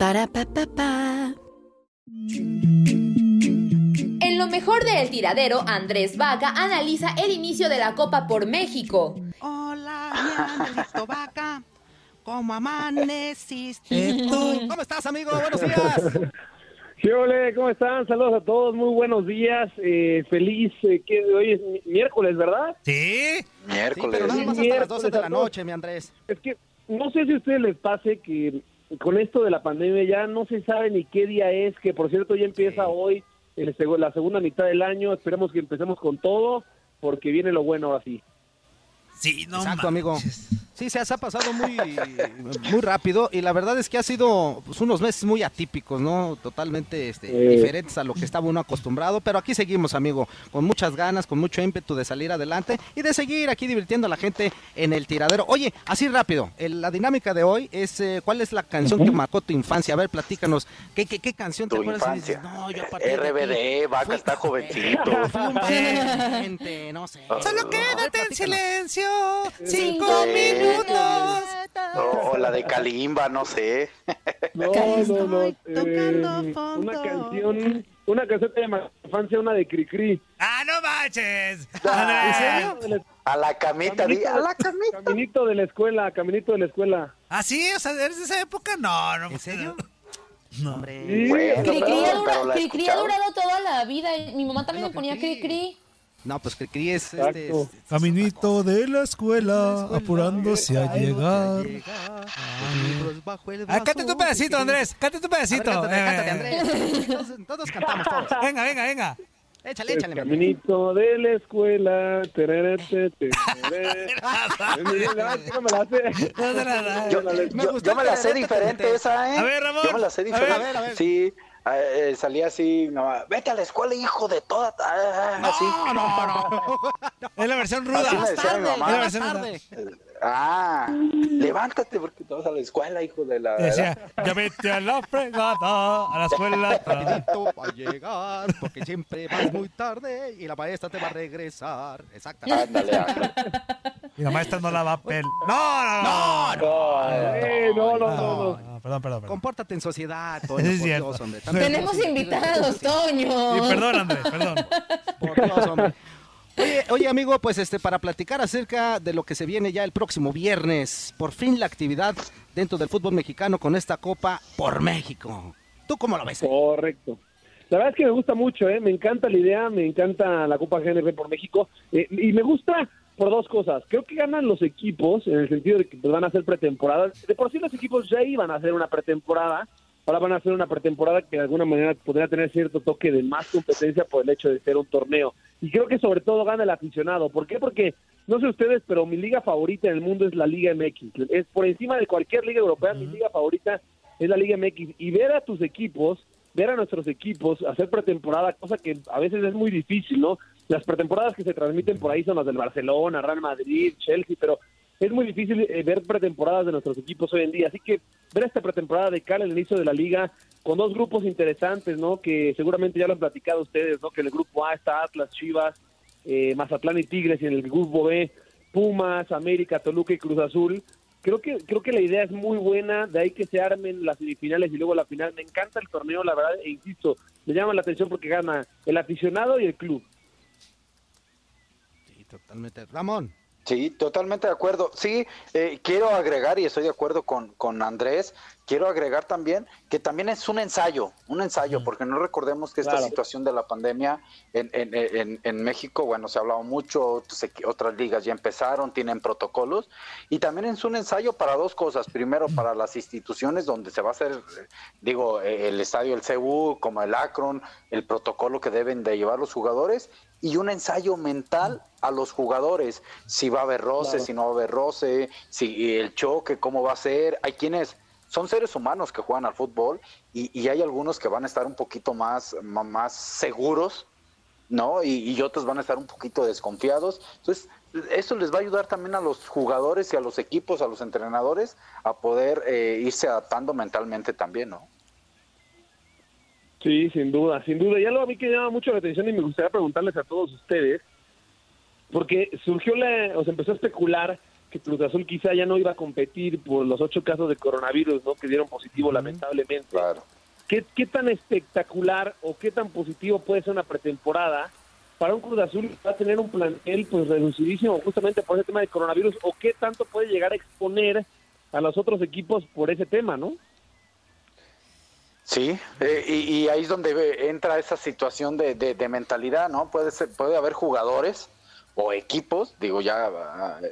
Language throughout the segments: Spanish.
Para pa pa pa. En lo mejor de El Tiradero, Andrés Vaca analiza el inicio de la Copa por México. Hola, mi Angelito Vaca. ¿Cómo amaneciste? ¿Cómo estás, amigo? Buenos días. ¿Qué ole? ¿Cómo están? Saludos a todos, muy buenos días. Eh, feliz, eh, que hoy es mi- miércoles, ¿verdad? Sí. Miércoles. pero nada más hasta las 12 de la noche, mi Andrés. Es que no sé si a ustedes les pase que con esto de la pandemia ya no se sabe ni qué día es, que por cierto ya empieza hoy el la segunda mitad del año. Esperemos que empecemos con todo, porque viene lo bueno ahora sí. Sí, no Exacto, amigo. Sí, se ha pasado muy, muy rápido y la verdad es que ha sido pues, unos meses muy atípicos, ¿no? Totalmente este, Eh. diferentes a lo que estaba uno acostumbrado, pero aquí seguimos, amigo, con muchas ganas, con mucho ímpetu de salir adelante y de seguir aquí divirtiendo a la gente en el tiradero. Oye, así rápido, el- la dinámica de hoy es, eh, ¿cuál es la canción que marcó tu infancia? A ver, platícanos, ¿qué, qué, qué canción te Tu acuerdas? y infancia. dices, no, yo RBD, Vaca está jovencito. no sé. Solo quédate en silencio, cinco minutos. O, o la de Kalimba, no sé. No, no, no. eh, una canción, una canción llama infancia, una de Cricri. ¡Ah, no manches! Ah, A la camita, di, a la camita. Caminito de la escuela, caminito de la escuela. ¿Ah, sí? O sea, ¿eres de esa época? No, no. ¿En serio? No, hombre. Sí. Bueno, Cricri pero- ha, dura- pero la Cricri ha escuchaba. durado toda la vida. Mi mamá también me ponía Cricri. No, pues que Cri es este. Caminito de la escuela, apurándose a llegar. Ah, cántate un pedacito, Andrés. Cántate un pedacito. Ver, cántate, Eh, cántate, Andrés. Todos, todos cantamos todos. Venga, venga, venga. Échale, El échale. mi caminito de la escuela. tererete, tereré. Mira, no me la sé. Yo, yo- yo me la sé diferente esa, ¿eh? A ver, Ramón. Yo me la sé diferente. a ver, a ver. Sí, eh, salía así, no, vete a la escuela, hijo de toda... ah, así. No, no, no. Es la versión ruda. Así me decía mi mamá. Es la versión ruda. Ah, levántate porque te vas a la escuela, hijo de la... Decía, ya vete a la fregada, a la escuela. Rapidito para llegar, porque siempre vas muy tarde y la maestra te va a regresar. Exactamente. Ándale, ándale. Y la maestra no la va a pel. No, no, no. No, no, no, no, no. No, perdón, perdón, perdón. Compórtate en sociedad, Toño, Es por cierto. Dios, hombre. También Tenemos por- invitados, Toño. Y perdón, Andrés, perdón. Por Dios, hombre. Oye, oye, amigo, pues este para platicar acerca de lo que se viene ya el próximo viernes, por fin la actividad dentro del fútbol mexicano con esta Copa por México. ¿Tú cómo lo ves? Correcto. La verdad es que me gusta mucho, ¿eh? me encanta la idea, me encanta la Copa GNP por México eh, y me gusta por dos cosas. Creo que ganan los equipos en el sentido de que pues, van a hacer pretemporada. De por sí los equipos ya iban a hacer una pretemporada ahora van a hacer una pretemporada que de alguna manera podría tener cierto toque de más competencia por el hecho de ser un torneo. Y creo que sobre todo gana el aficionado. ¿Por qué? Porque, no sé ustedes, pero mi liga favorita en el mundo es la Liga MX. Es por encima de cualquier liga europea, mi liga favorita es la Liga MX. Y ver a tus equipos, ver a nuestros equipos hacer pretemporada, cosa que a veces es muy difícil, ¿no? Las pretemporadas que se transmiten por ahí son las del Barcelona, Real Madrid, Chelsea, pero es muy difícil eh, ver pretemporadas de nuestros equipos hoy en día. Así que ver esta pretemporada de cara al inicio de la liga con dos grupos interesantes, ¿no? Que seguramente ya lo han platicado ustedes, ¿no? Que en el grupo A está Atlas, Chivas, eh, Mazatlán y Tigres y en el grupo B Pumas, América, Toluca y Cruz Azul. Creo que creo que la idea es muy buena, de ahí que se armen las semifinales y luego la final. Me encanta el torneo, la verdad, e insisto, me llama la atención porque gana el aficionado y el club. Totalmente. Ramón. Sí, totalmente de acuerdo. Sí, eh, quiero agregar, y estoy de acuerdo con, con Andrés, quiero agregar también que también es un ensayo, un ensayo, porque no recordemos que esta situación de la pandemia en, en, en, México, bueno, se ha hablado mucho, otras ligas ya empezaron, tienen protocolos, y también es un ensayo para dos cosas. Primero, para las instituciones donde se va a hacer, digo, el estadio el CU, como el Akron, el protocolo que deben de llevar los jugadores, y un ensayo mental a los jugadores, si va a haber roce, si no va a haber roce, si el choque, cómo va a ser. Hay quienes son seres humanos que juegan al fútbol y, hay algunos que van a estar un poquito más, más seguros, ¿no? Y, otros van a estar un poquito desconfiados. Entonces, eso les va a ayudar también a los jugadores y a los equipos, a los entrenadores, a poder eh, irse adaptando mentalmente también, ¿no? Sí, sin duda, sin duda. Y algo a mí que llama mucho la atención y me gustaría preguntarles a todos ustedes, porque surgió la, o se empezó a especular que Cruz Azul quizá ya no iba a competir por los ocho casos de coronavirus ¿no? que dieron positivo lamentablemente. Claro. ¿Qué, ¿Qué tan espectacular o qué tan positivo puede ser una pretemporada para un Cruz Azul que va a tener un plantel pues reducidísimo justamente por ese tema de coronavirus o qué tanto puede llegar a exponer a los otros equipos por ese tema, ¿no? Sí, eh, y, ahí es donde entra esa situación de, de, de mentalidad, ¿no? Puede ser, puede haber jugadores o equipos, digo ya,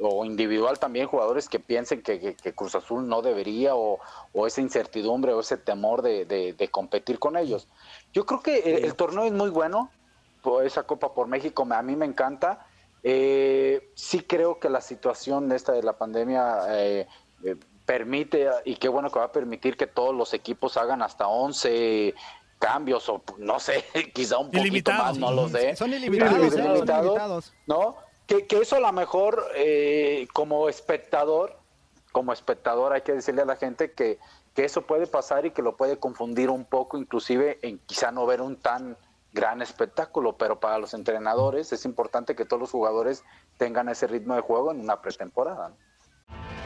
o individual también, jugadores que piensen que, Cruz Azul no debería o, esa incertidumbre o ese temor de, competir con ellos. Yo creo que el, torneo es muy bueno, esa Copa por México a mí me encanta. Eh, sí creo que la situación esta de la pandemia eh, eh, permite, y qué bueno que va a permitir que todos los equipos hagan hasta 11 cambios o no sé, quizá un poquito más, no lo sé. Son ilimitados, ¿no? Que, eso a lo mejor eh, como espectador, como espectador hay que decirle a la gente que, que eso puede pasar y que lo puede confundir un poco, inclusive en quizá no ver un tan gran espectáculo, pero para los entrenadores es importante que todos los jugadores tengan ese ritmo de juego en una pretemporada.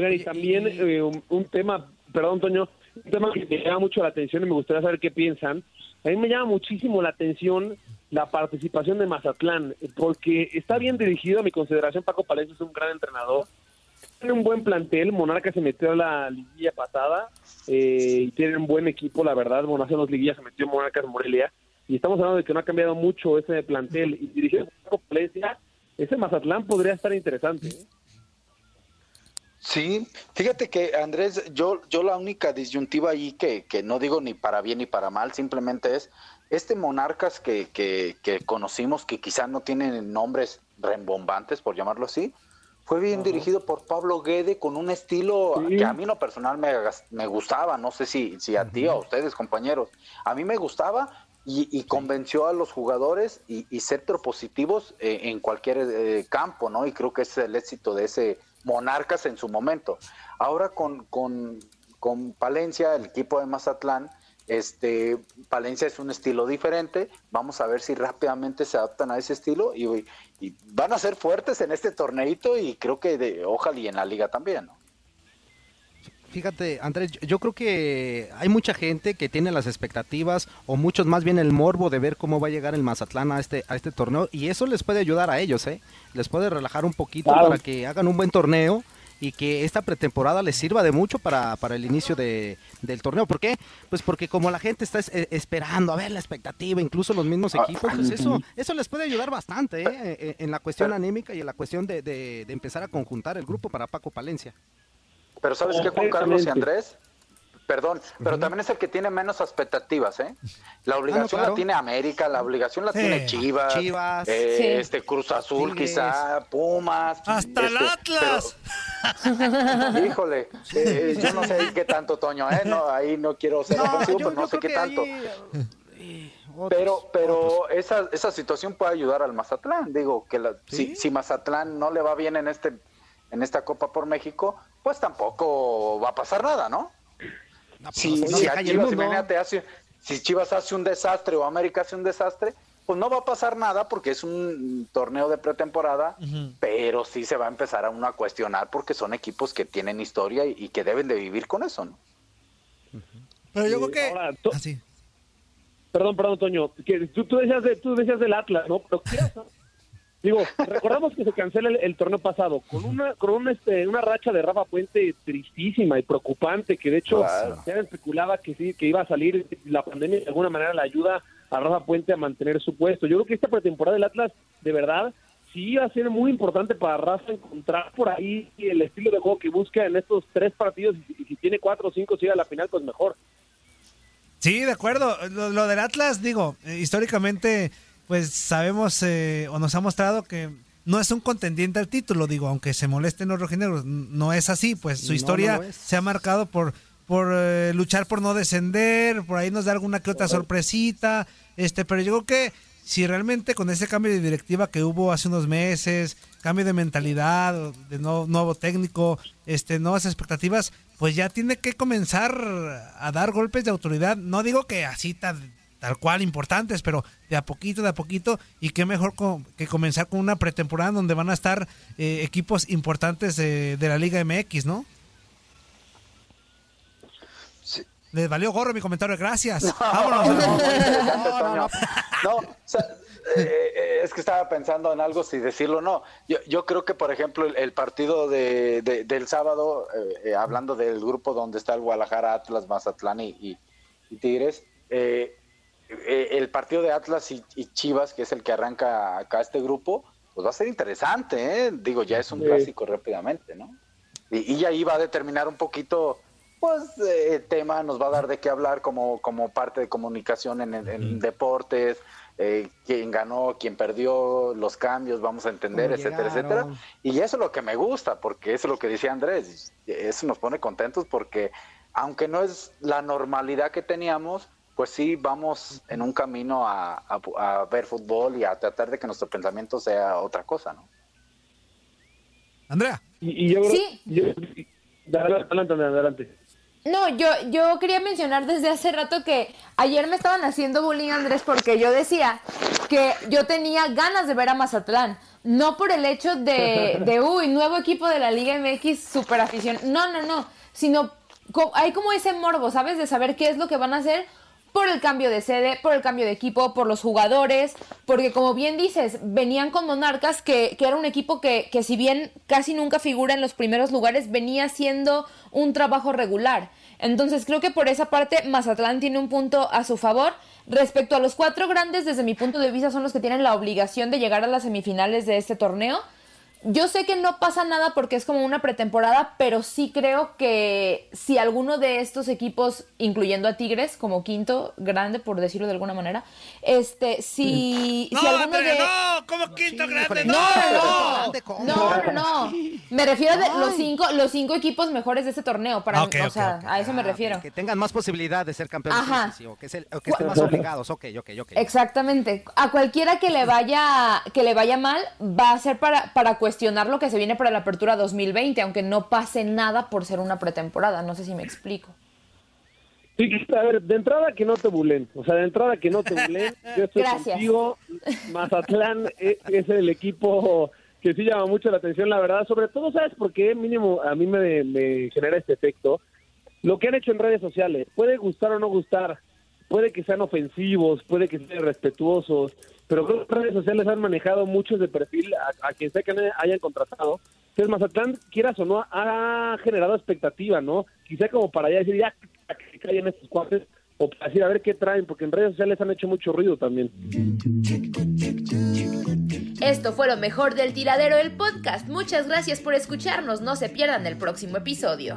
Oigan, y también eh, un, tema, perdón, Toño, un tema que me llama mucho la atención y me gustaría saber qué piensan. A mí me llama muchísimo la atención la participación de Mazatlán, porque está bien dirigido, a mi consideración Paco Palencia es un gran entrenador, tiene un buen plantel, Monarca se metió a la liguilla pasada eh, y tiene un buen equipo, la verdad, bueno, hace dos liguillas se metió Monarcas Morelia y estamos hablando de que no ha cambiado mucho ese plantel y dirigido Paco Palencia, ese Mazatlán podría estar interesante. ¿eh? Sí, fíjate que Andrés, yo, yo la única disyuntiva ahí que, que no digo ni para bien ni para mal, simplemente es este Monarcas que, que, que conocimos, que quizá no tienen nombres rembombantes, por llamarlo así, fue bien dirigido por Pablo Guede con un estilo que a mí lo personal me, me gustaba, no sé si, si a ti o a ustedes compañeros, a mí me gustaba y, convenció a los jugadores y, ser propositivos eh, en cualquier eh, campo, ¿no? Y creo que ese es el éxito de ese Monarcas en su momento. Ahora con, con, con Palencia, el equipo de Mazatlán, este, Palencia es un estilo diferente. Vamos a ver si rápidamente se adaptan a ese estilo y, van a ser fuertes en este torneito y creo que de, ojalá y en la liga también. ¿no? Fíjate, Andrés, yo creo que hay mucha gente que tiene las expectativas o muchos más bien el morbo de ver cómo va a llegar el Mazatlán a este a este torneo y eso les puede ayudar a ellos, ¿eh? Les puede relajar un poquito para que hagan un buen torneo y que esta pretemporada les sirva de mucho para, para el inicio de, del torneo. ¿Por qué? Pues porque como la gente está eh, esperando a ver la expectativa, incluso los mismos ah, equipos, pues eso, eso les puede ayudar bastante ¿eh? en la cuestión anímica y en la cuestión de, de, de empezar a conjuntar el grupo para Paco Palencia. Pero ¿sabes qué, Juan Carlos y Andrés? Perdón, pero también es el que tiene menos expectativas, ¿eh? La ah, obligación la tiene América, la obligación la tiene Chivas, Chivas eh, este Cruz Azul quizá, Pumas. Hasta el este, Atlas. híjole, eh, yo no sé qué tanto, Toño, ¿eh? No, ahí no quiero ser ofensivo, pero no sé qué tanto. Pero, pero esa, esa situación puede ayudar al Mazatlán. Digo, que si, si Mazatlán no le va bien en este en esta Copa por México, pues tampoco va a pasar nada, ¿no? Pues, si, Chivas, hace, si Chivas hace un desastre o América hace un desastre, pues no va a pasar nada porque es un torneo de pretemporada, pero sí se va a empezar a uno a cuestionar porque son equipos que tienen historia y, que deben de vivir con eso, ¿no? Pero yo creo que... así. Ah, perdón, perdón, Toño, que tú, tú, decías de, tú decías del Atlas, ¿no? Pero ¿qué Digo, recordamos que se cancela el, torneo pasado con una con este, una racha de Rafa Puente tristísima y preocupante, que de hecho se especulaba que sí, que iba a salir la pandemia de alguna manera la ayuda a Rafa Puente a mantener su puesto. Yo creo que esta pretemporada del Atlas, de verdad, sí va a ser muy importante para Rafa encontrar por ahí el estilo de juego que busca en estos tres partidos y, si tiene cuatro o cinco si llega a la final, pues mejor. Sí, de acuerdo. lo del Atlas, digo, eh, históricamente pues sabemos eh, o nos ha mostrado que no es un contendiente al título, digo, aunque se molesten los rojinegros, no es así, pues su historia se ha marcado por por eh, luchar por no descender, por ahí nos da alguna que otra sorpresita, este, pero yo creo que si realmente con ese cambio de directiva que hubo hace unos meses, cambio de mentalidad, de nuevo técnico, este, nuevas expectativas, pues ya tiene que comenzar a dar golpes de autoridad. No digo que así tan tal cual importantes, pero de a poquito, de a poquito, y qué mejor que comenzar con una pretemporada donde van a estar eh, equipos importantes de, la Liga MX, ¿no? Sí. Les valió gorro mi comentario, gracias. No, Vámonos. No, es que estaba pensando en algo, si decirlo o no. Yo, yo creo que, por ejemplo, el, partido de, del sábado, eh, eh, hablando del grupo donde está el Guadalajara, Atlas, Mazatlán y, y Tigres, eh, eh, el partido de Atlas y, Chivas, que es el que arranca acá este grupo, pues va a ser interesante, ¿eh? Digo, ya es un clásico rápidamente, ¿no? Y, y, ahí va a determinar un poquito, pues, eh, el tema, nos va a dar de qué hablar como, como parte de comunicación en, deportes, eh, quién ganó, quién perdió, los cambios, vamos a entender, etcétera, etcétera. Y eso es lo que me gusta, porque eso es lo que decía Andrés, eso nos pone contentos porque aunque no es la normalidad que teníamos, pues sí vamos en un camino a, ver fútbol y a tratar de que nuestro pensamiento sea otra cosa, ¿no? Andrea. Y, yo, sí. adelante, adelante. No, yo, yo quería mencionar desde hace rato que ayer me estaban haciendo bullying, Andrés, porque yo decía que yo tenía ganas de ver a Mazatlán. No por el hecho de, de uy, nuevo equipo de la Liga MX, super afición. No, no, no. Sino hay como ese morbo, ¿sabes? De saber qué es lo que van a hacer por el cambio de sede, por el cambio de equipo, por los jugadores, porque como bien dices, venían con Monarcas, que, que era un equipo que, que, si bien casi nunca figura en los primeros lugares, venía siendo un trabajo regular. Entonces creo que por esa parte Mazatlán tiene un punto a su favor. Respecto a los cuatro grandes, desde mi punto de vista, son los que tienen la obligación de llegar a las semifinales de este torneo. Yo sé que no pasa nada porque es como una pretemporada, pero sí creo que si alguno de estos equipos, incluyendo a Tigres como quinto grande, por decirlo de alguna manera, este, si, no, si alguno de no, como quinto grande, no, no, no, no, no, me refiero a los cinco, los cinco equipos mejores de este torneo, para, o sea, a eso me ah, refiero. Que tengan más posibilidad de ser campeones, o que, que estén más obligados, ok, ok, ok. Exactamente, a cualquiera que le vaya, que le vaya mal, va a ser para, para cuestionar lo que se viene para la apertura 2020, aunque no pase nada por ser una pretemporada. No sé si me explico. Sí, a ver, de entrada que no te bulen, o sea, de entrada que no te bulen. Yo estoy Gracias. contigo. Mazatlán es, el equipo que sí llama mucho la atención, la verdad, sobre todo, ¿sabes por qué? Mínimo, a mí me, me genera este efecto. lo que han hecho en redes sociales. Puede gustar o no gustar, puede que sean ofensivos, puede que sean irrespetuosos, pero creo que redes sociales han manejado muchos de perfil a, quien sea que hayan contratado. Entonces Mazatlán, quieras o no, ha generado expectativa, ¿no? Quizá como para ya decir, ya que caigan estos cuates, o para decir a ver qué traen, porque en redes sociales han hecho mucho ruido también. Esto fue lo mejor del tiradero del podcast. Muchas gracias por escucharnos. No se pierdan el próximo episodio.